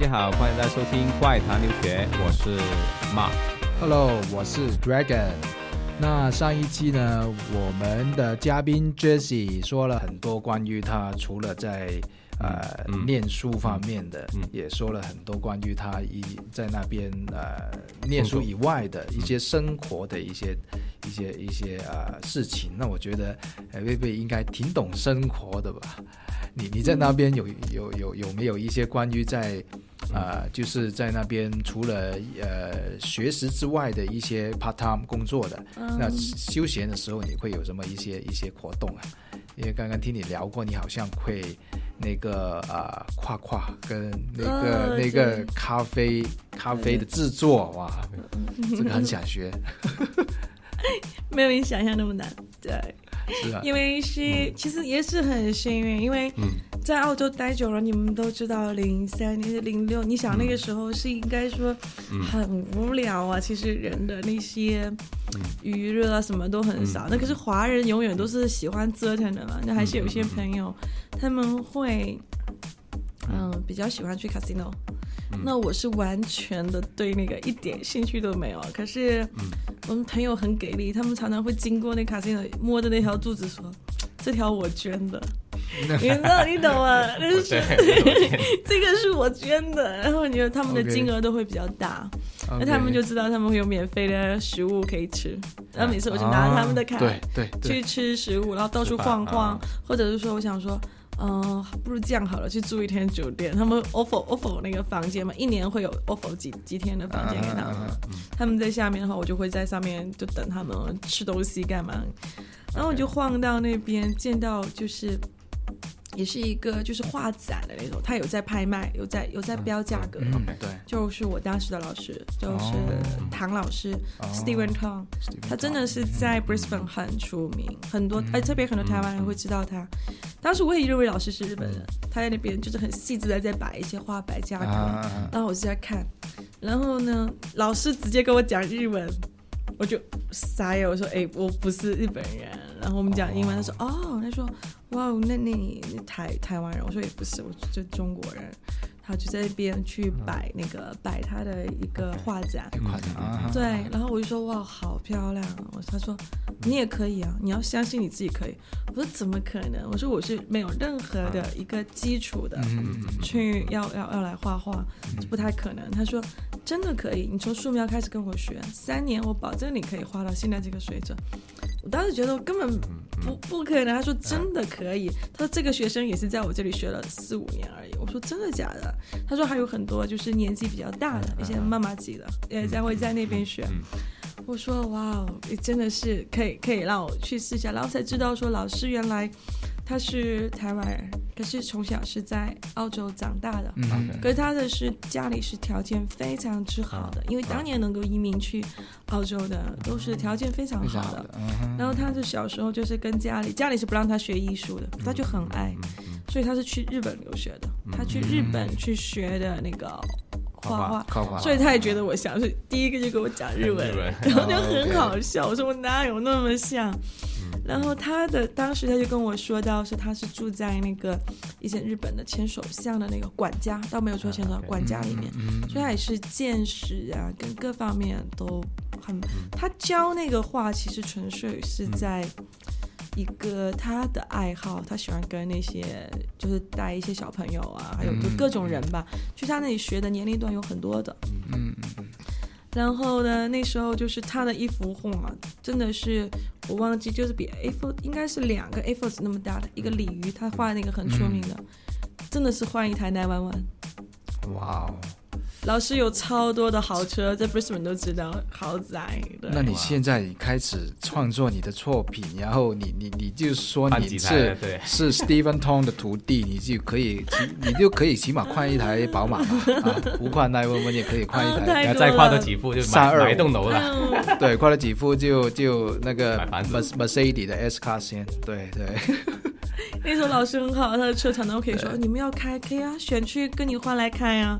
家好，欢迎大家收听《怪谈留学》，我是 Mark。Hello，我是 Dragon。那上一期呢，我们的嘉宾 Jessie 说了很多关于他除了在呃念书方面的，也说了很多关于他一在那边呃念书以外的一些生活的一些一些一些呃事情。那我觉得贝贝应该挺懂生活的吧？你你在那边有有有有没有一些关于在啊，就是在那边除了呃学识之外的一些 part time 工作的，那休闲的时候你会有什么一些一些活动啊？因为刚刚听你聊过，你好像会那个啊跨跨跟那个那个咖啡咖啡的制作哇，这个很想学，没有你想象那么难，对。是啊，因为是其实也是很幸运，因为在澳洲待久了，你们都知道，零三年、零六，你想那个时候是应该说很无聊啊。其实人的那些娱乐啊，什么都很少。那可是华人永远都是喜欢折腾的嘛。那还是有些朋友他们会嗯比较喜欢去 casino。那我是完全的对那个一点兴趣都没有。可是，我们朋友很给力，他们常常会经过那卡西诺，摸着那条柱子说：“这条我捐的。”你知道你懂吗？就是 这个是我捐的。然后你觉得他们的金额都会比较大，那他们就知道他们会有免费的食物可以吃。然后每次我就拿他们的卡，对对，去吃食物，然后到处晃晃，或者是说我想说。嗯，不如这样好了，去住一天酒店。他们 offer offer 那个房间嘛，一年会有 offer 几几天的房间给他们。他们在下面的话，我就会在上面就等他们吃东西干嘛。然后我就晃到那边，见到就是。也是一个就是画展的那种，他有在拍卖，有在有在标价格。嗯，对，就是我当时的老师，就是唐老师，Steven Tong，他真的是在 Brisbane 很出名，很多哎，特别很多台湾人会知道他。当时我也认为老师是日本人，他在那边就是很细致的在摆一些画摆价格，然后我就在看，然后呢，老师直接跟我讲日文。我就傻眼，我说：“哎，我不是日本人。”然后我们讲英文，他说：“哦，他说，哇，那那你台台湾人？”我说：“也不是，我就中国人。”他就在那边去摆那个摆他的一个画展，对，然后我就说：“哇，好漂亮！”我他说：“你也可以啊，你要相信你自己可以。”我说：“怎么可能？”我说：“我是没有任何的一个基础的，去要要要来画画，不太可能。”他说。真的可以，你从素描开始跟我学，三年我保证你可以画到现在这个水准。我当时觉得我根本不不可能，他说真的可以，他说这个学生也是在我这里学了四五年而已。我说真的假的？他说还有很多就是年纪比较大的一些妈妈级的也在会在那边学。我说哇哦，真的是可以可以让我去试一下，然后才知道说老师原来。他是台湾人，可是从小是在澳洲长大的。嗯，可是他的是家里是条件非常之好的，因为当年能够移民去澳洲的都是条件非常好的。然后他的小时候就是跟家里，家里是不让他学艺术的，他就很爱，所以他是去日本留学的。他去日本去学的那个画画，所以他也觉得我像，所以第一个就跟我讲日文，然后就很好笑。我说我哪有那么像？然后他的当时他就跟我说到，是他是住在那个一些日本的前首相的那个管家，倒没有说前首相管家里面，所以他也是见识啊，跟各方面都很。他教那个画，其实纯粹是在一个他的爱好，他喜欢跟那些就是带一些小朋友啊，还有就各种人吧，去他那里学的年龄段有很多的。嗯嗯然后呢，那时候就是他的一幅画，真的是我忘记，就是比 A4 应该是两个 A4 纸那么大的一个鲤鱼，他画那个很出名的，真的是换一台 Nine One One。嗯，哇哦，老师有超多的豪车，在 Brisbane 都知道豪宅。那你现在开始创作你的作品，然后你你你就说你是对。是 Stephen Tong 的徒弟，你就可以起 你就可以起码换一台宝马嘛，啊，不换那我们也可以换一啊台，然后太多了。再跨多几步就买三二买一栋楼了。嗯，对，换了几副就就那个 Mercedes 的 S 卡先，对对，那时候老师很好，他的车常常可以说你们要开可以啊，选区跟你换来开啊。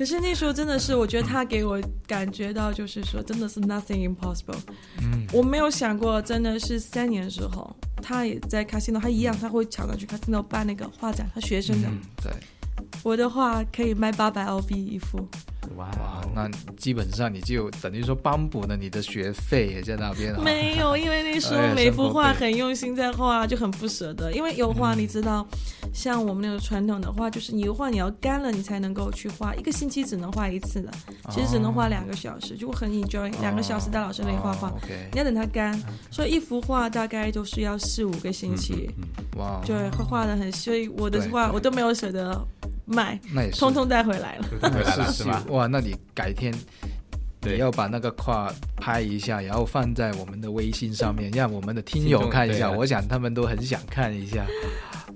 可是那时候真的是，我觉得他给我感觉到就是说，真的是 nothing impossible。嗯，我没有想过，真的是三年之后，他也在 casino，他一样，他会常常去 casino 办那个画展，他学生的。嗯对，我的画可以卖八百澳币一幅，哇哇，那基本上你就等于说帮补了你的学费也在那边啊，没有，因为那时候每幅画很用心在画，就很不舍得。因为油画你知道，像我们那个传统的画，就是你油画你要干了你才能够去画，一个星期只能画一次的，其实只能画两个小时，就我很 enjoy 两个小时在老师那里画画哦。，OK，你要等它干，所以一幅画大概都是要四五个星期，哇，就会画的很，所以我的对画我都没有舍得卖，那也是通通带回来了。带回来了是是吧？哇，那你改天对你要把那个画拍一下，然后放在我们的微信上面，让我们的听友看一下。啊我想他们都很想看一下。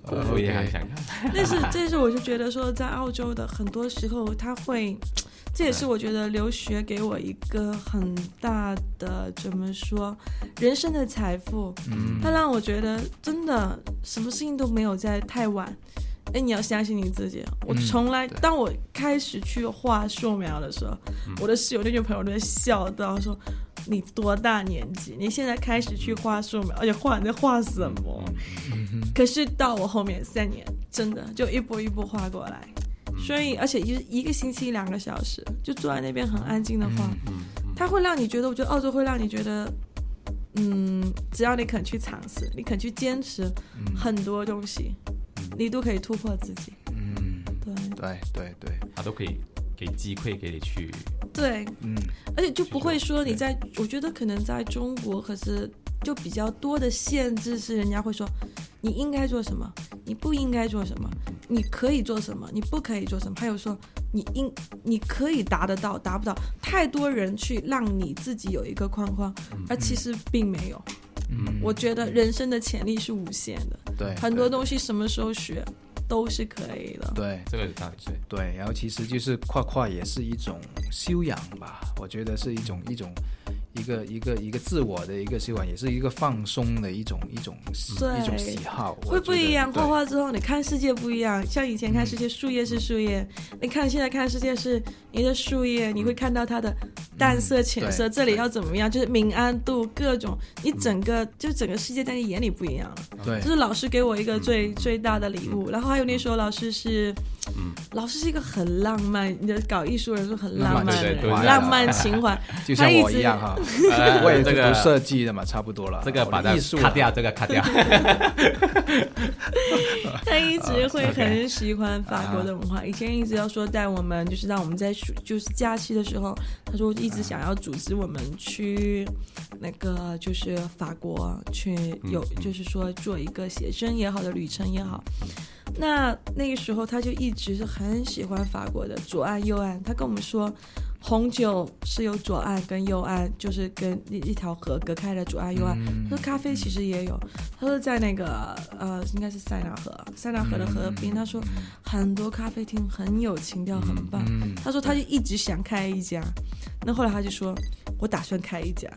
呃我也很想看。但是，这是我就觉得说，在澳洲的很多时候，他会，这也是我觉得留学给我一个很大的怎么说，人生的财富。嗯它让我觉得真的什么事情都没有在太晚。哎，你要相信你自己。我嗯从来，对当我开始去画素描的时候，我的室友那群朋友都在笑到说：“你多大年纪？你现在开始去画素描，而且画你在画什么？”可是到我后面三年，真的就一步一步画过来，所以而且一一个星期两个小时，就坐在那边很安静的画，它会让你觉得，我觉得澳洲会让你觉得，嗯，只要你肯去尝试，你肯去坚持，很多东西，你都可以突破自己。嗯，对。对对对，他都可以给机会给你去，对，嗯而且就不会说你在，我觉得可能在中国，可是就比较多的限制是人家会说你应该做什么，你不应该做什么，你可以做什么，你不可以做什么，还有说你应你可以达得到，达不到，太多人去让你自己有一个框框，而其实并没有。嗯，我觉得人生的潜力是无限的，对很多东西什么时候学都是可以的。对这个当然是对，然后其实就是画画也是一种修养吧，我觉得是一种一种一个一个一个自我的一个习惯，也是一个放松的一种一种对一种喜好，会不一样，画画之后你看世界不一样。像以前看世界，树叶是树叶，你看现在看世界是你的树叶，你会看到它的淡色、浅色，对这里要怎么样，就是明暗度各种，你整个就整个世界在你眼里不一样了。对这是老师给我一个最最大的礼物。然后还有那时候老师是，老师是一个很浪漫，你的搞艺术人是很浪漫的人，对对对浪漫情怀。就像我一样哈，呃我也是这个读设计的嘛，差不多了。这个把它艺术啊卡掉，这个卡掉。他一直会很喜欢法国的文化，以前一直要说带我们，就是让我们在暑就是假期的时候，他说一直想要组织我们去那个就是法国去有，就是说做一个写真也好的旅程也好。那那个时候他就一直是很喜欢法国的左岸右岸，他跟我们说。红酒是有左岸跟右岸，就是跟一一条河隔开的左岸右岸。嗯他说咖啡其实也有，他说在那个呃应该是塞纳河，塞纳河的河边，他说很多咖啡厅很有情调，很棒。嗯他说他就一直想开一家，那后来他就说，我打算开一家。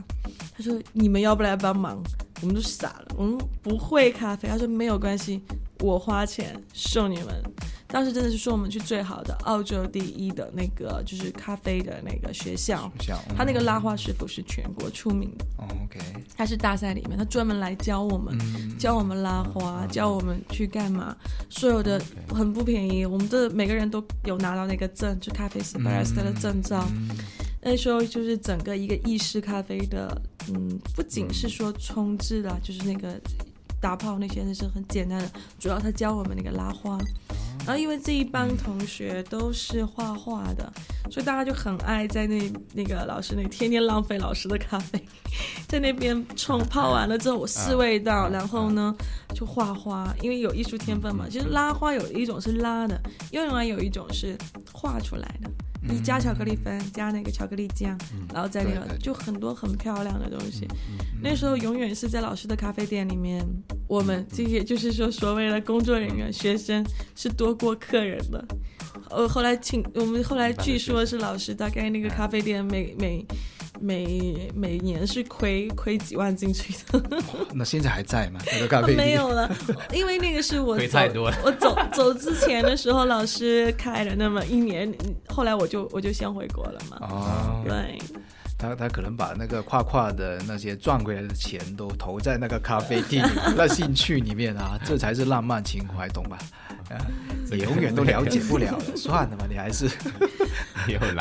他说你们要不来帮忙？我们都傻了，我们不会咖啡。他说没有关系，我花钱送你们。当时真的是说我们去最好的澳洲第一的那个就是咖啡的那个学校，像他那个拉花师傅是全国出名的。哦，OK，他是大赛里面，他专门来教我们，嗯。教我们拉花，教我们去干嘛，所有的很不便宜，我们的每个人都有拿到那个证，就咖啡师 barista 的证照。那时候就是整个一个意式咖啡的，嗯，不仅是说冲制的，就是那个打泡那些那是很简单的，主要他教我们那个拉花。然后因为这一帮同学都是画画的，所以大家就很爱在那那个老师那天天浪费老师的咖啡，在那边冲泡完了之后我试味道，然后呢就画花，因为有艺术天分嘛。其实拉花有一种是拉的，另外有一种是画出来的。你加巧克力粉，加那个巧克力酱，然后再那个就很多很漂亮的东西。那时候永远是在老师的咖啡店里面，我们这些就是说所谓的工作人员、学生是多过客人的。呃，后来请我们后来据说是老师大概那个咖啡店每每。每每年是亏亏几万进去的，那现在还在吗？那个咖啡没有了，因为那个是我 亏太多了。我走走之前的时候，老师开了那么一年，后来我就我就先回国了嘛。哦，对，他他可能把那个跨跨的那些赚回来的钱都投在那个咖啡店 那兴趣里面啊，这才是浪漫情怀，懂吧？你永远都了解不了了，算了吧，你还是。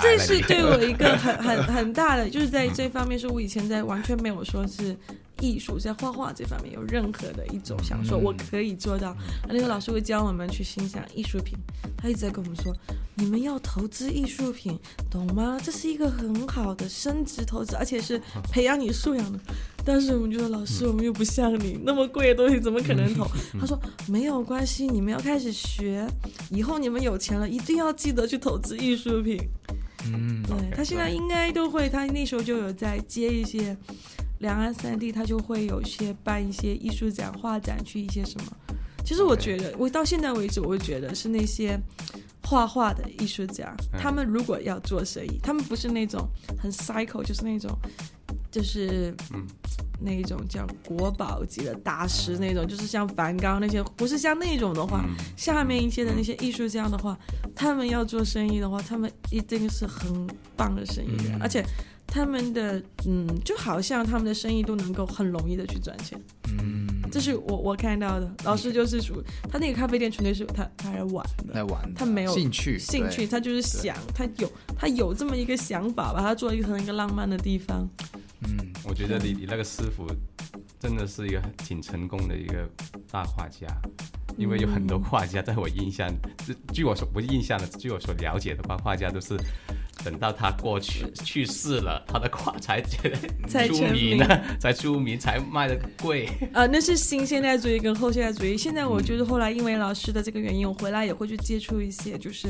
这是对我一个很很很大的，就是在这方面是我以前在完全没有说是艺术在画画这方面有任何的一种想说我可以做到。那个老师会教我们去欣赏艺术品，他一直在跟我们说，你们要投资艺术品，懂吗？这是一个很好的升值投资，而且是培养你素养的。但是我们就说，老师，我们又不像你那么贵的东西，怎么可能投？他说没有关系，你们要开始学，以后你们有钱了，一定要记得去投资艺术品。嗯，对他现在应该都会，他那时候就有在接一些两岸三地，他就会有一些办一些艺术展、画展，去一些什么。其实我觉得，我到现在为止，我觉得是那些画画的艺术家，他们如果要做生意，他们不是那种很 cycle，就是那种。就是嗯，那一种叫国宝级的大师那种，就是像梵高那些，不是像那种的话，下面一些的那些艺术家的话，他们要做生意的话，他们一定是很棒的生意人，而且他们的嗯，就好像他们的生意都能够很容易的去赚钱。嗯，这是我我看到的。老师就是属他那个咖啡店纯粹是他他来玩的，来玩，他没有兴趣兴趣，他就是想他有他有这么一个想法，把它做成一个浪漫的地方。嗯，我觉得你你那个师傅真的是一个挺成功的一个大画家，因为有很多画家在我印象，据我所不是印象的，据我所了解的话，画家都是。等到他过去去世了，他的画才 才出名呢，才出名，才卖的贵。啊，那是新现代主义跟后现代主义。现在我就是后来因为老师的这个原因，我回来也会去接触一些就是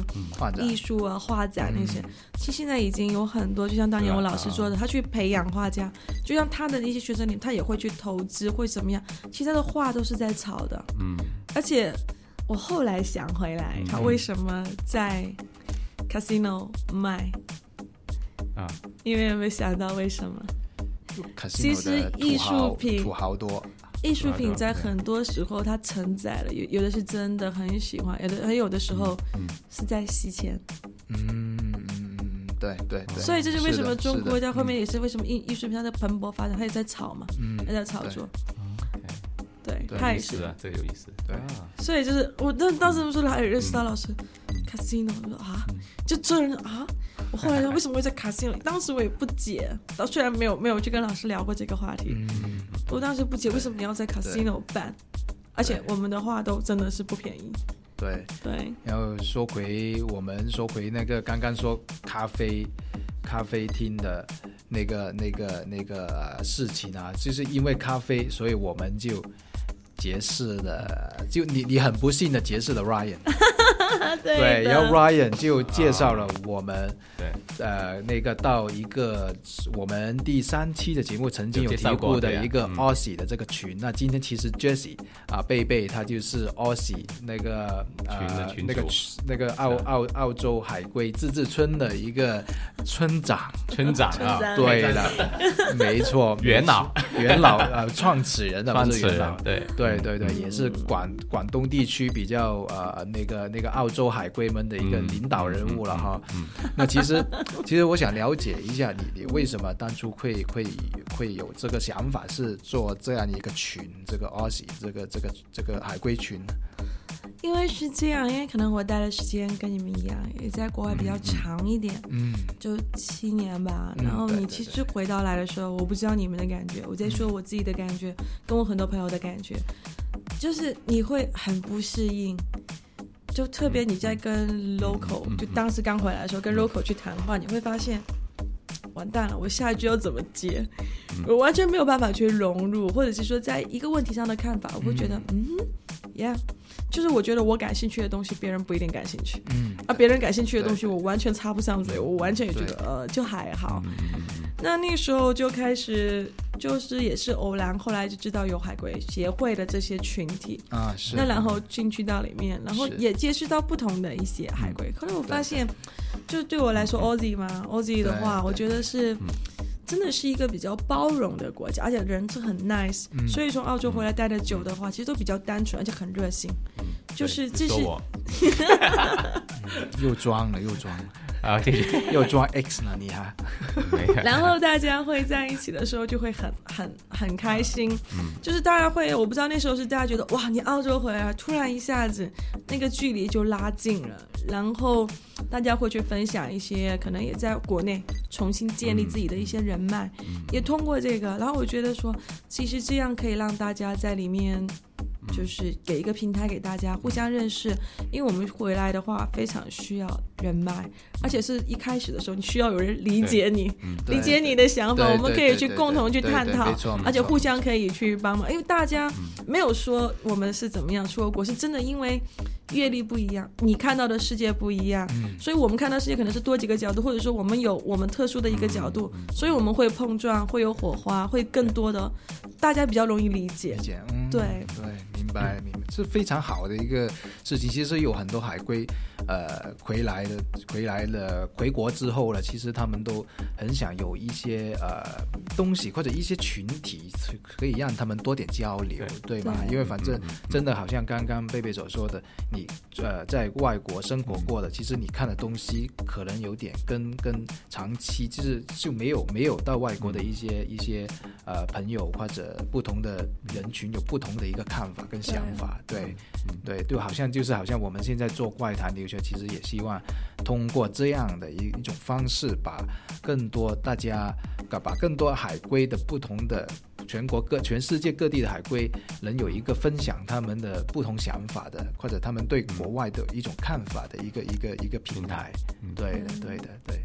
艺术啊、画展那些。其实现在已经有很多，就像当年我老师说的，他去培养画家，就像他的那些学生里，他也会去投资，会怎么样？其实他的画都是在炒的。嗯，而且我后来想回来，他为什么在？Casino 卖啊，因为有没有想到为什么？其实艺术品土豪多，艺术品在很多时候它承载了有有的是真的很喜欢，有的还有的时候是在洗钱。嗯嗯对对对。所以这是为什么中国在后面也是为什么艺艺术品它在蓬勃发展，它也在炒嘛，也在炒作。对，它也是，这个有意思。对，所以就是我当当时不是来认识到老师，casino，我说啊，就这人啊，我后来说 为什么会在 casino？当时我也不解，到虽然没有没有去跟老师聊过这个话题，我当时不解为什么你要在 casino 办，而且我们的话都真的是不便宜。对对，然后说回我们说回那个刚刚说咖啡咖啡厅的。那个、那个、那个事情啊，就是因为咖啡，所以我们就结识了。就你，你很不幸的结识了 Ryan。对，然后 Ryan 就介绍了我们，对，呃，那个到一个我们第三期的节目曾经有提过的一个 Aussie 的这个群。那今天其实 Jessie 啊，贝贝他就是 Aussie 那个呃那个那个澳澳澳洲海归自治村的一个村长，村长啊，对的，没错，元老。元老呃创始人的创始人，对。对对对，也是广广东地区比较呃那个那个澳。洲海归们的一个领导人物了哈，那其实其实我想了解一下你，你为什么当初会会会有这个想法，是做这样一个群，这个 Aussie 这个这个这个海归群呢？因为是这样，因为可能我待的时间跟你们一样，也在国外比较长一点，嗯，就七年吧。然后你其实回到来的时候，我不知道你们的感觉，我在说我自己的感觉，跟我很多朋友的感觉。就是你会很不适应。就特别你在跟 local，就当时刚回来的时候跟 local 去谈话，你会发现，完蛋了，我下一句要怎么接？我完全没有办法去融入，或者是说在一个问题上的看法，我会觉得，嗯，yeah，就是我觉得我感兴趣的东西，别人不一定感兴趣，嗯，而别人感兴趣的东西，我完全插不上嘴，我完全也觉得，呃，就还好。那那时候就开始，就是也是偶然，后来就知道有海归协会的这些群体啊，是。那然后进去到里面，然后也接触到不同的一些海归。后来我发现，就对我来说，Aussie 嘛，Aussie 的话，我觉得是真的是一个比较包容的国家，而且人是很 nice。所以从澳洲回来待的久的话，其实都比较单纯，而且很热心。就是这是，又装了又装了。啊，又装 X 了，你哈。然后大家会在一起的时候就会很很很开心，嗯，就是大家会，我不知道那时候是大家觉得哇，你澳洲回来，突然一下子那个距离就拉近了，然后大家会去分享一些可能也在国内重新建立自己的一些人脉，也通过这个，然后我觉得说，其实这样可以让大家在里面。就是给一个平台给大家互相认识，因为我们回来的话非常需要人脉，而且是一开始的时候你需要有人理解你，理解你的想法，我们可以去共同去探讨，而且互相可以去帮忙，因为大家没有说我们是怎么样出国，是真的因为。阅历不一样，你看到的世界不一样，所以我们看到世界可能是多几个角度，或者说我们有我们特殊的一个角度，所以我们会碰撞，会有火花，会更多的，大家比较容易理解。理解，嗯，对对，明白明白，是非常好的一个事情。其实有很多海归，呃，回来的回来了回国之后呢，其实他们都很想有一些呃东西或者一些群体，可以让他们多点交流，对。吗？因为反正真的好像刚刚贝贝所说的。你呃在外国生活过的，其实你看的东西可能有点跟跟长期就是就没有没有到外国的一些一些呃朋友或者不同的人群有不同的一个看法跟想法，对。对就好像就是好像我们现在做怪谈留学，其实也希望通过这样的一一种方式，把更多大家把更多海归的不同的。全国各、全世界各地的海归能有一个分享他们的不同想法的，或者他们对国外的一种看法的一个一个一个平台。对的，对的，对。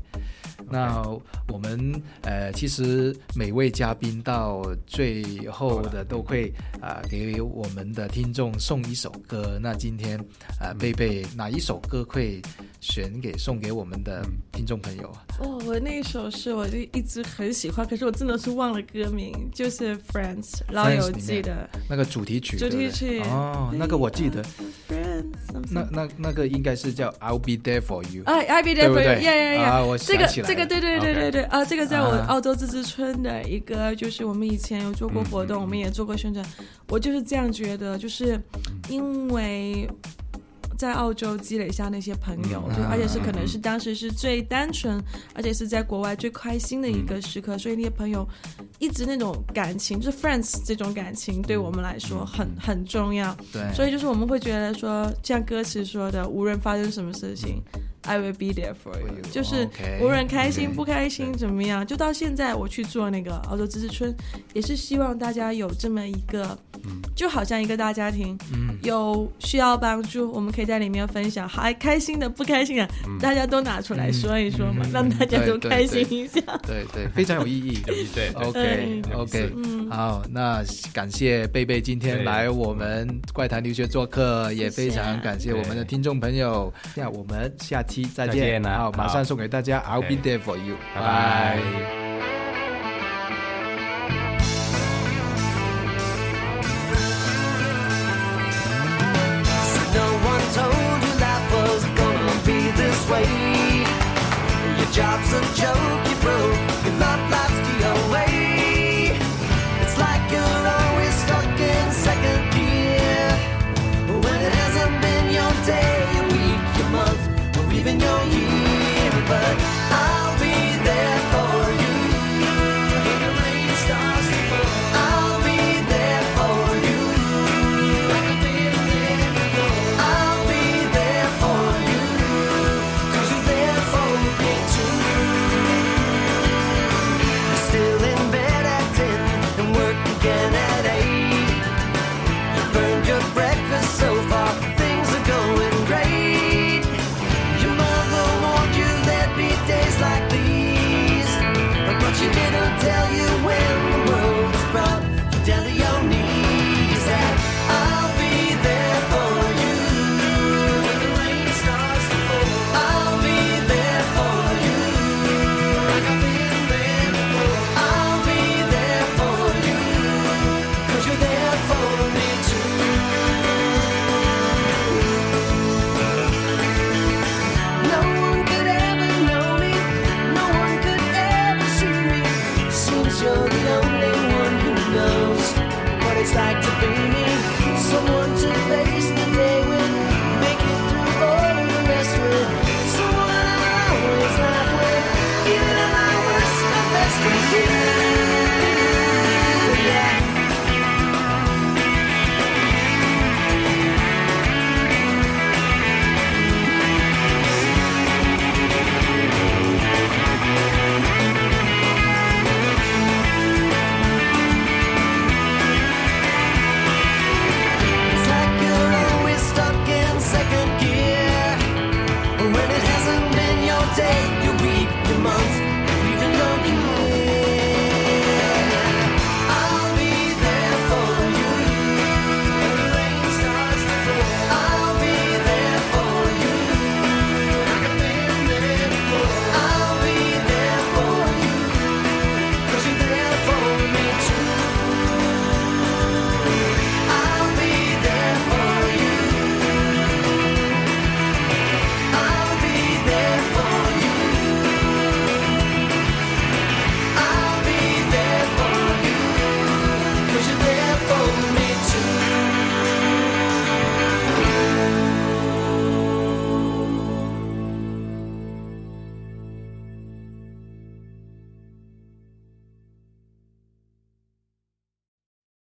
那我们呃，其实每位嘉宾到最后的都会啊，给我们的听众送一首歌。那今天啊，贝贝哪一首歌会选给送给我们的听众朋友啊？哦，我那首是我就一直很喜欢，可是我真的是忘了歌名，就是《Friends》老友记的那个主题曲。主题曲哦，那个我记得。那那那个应该是叫 I'll be there for you，哎，I'll be there for you，呀呀呀！我这个这个对对对对对啊，这个在我澳洲自治村的一个，就是我们以前有做过活动，我们也做过宣传，我就是这样觉得，就是因为。在澳洲积累下那些朋友，就而且是可能是当时是最单纯，而且是在国外最开心的一个时刻，所以那些朋友一直那种感情，就是 friends 这种感情，对我们来说很很重要。对，所以就是我们会觉得说，像歌词说的，无论发生什么事情，I will be there for you，就是无论开心不开心怎么样，就到现在我去做那个澳洲知识村，也是希望大家有这么一个。就好像一个大家庭，有需要帮助，我们可以在里面分享，还开心的、不开心的，大家都拿出来说一说嘛，让大家都开心一下。对对，非常有意义。对，OK OK，好，那感谢贝贝今天来我们怪谈留学做客，也非常感谢我们的听众朋友。那我们下期再见，好，马上送给大家，I'll be there for you，拜。拜。Job's a joke.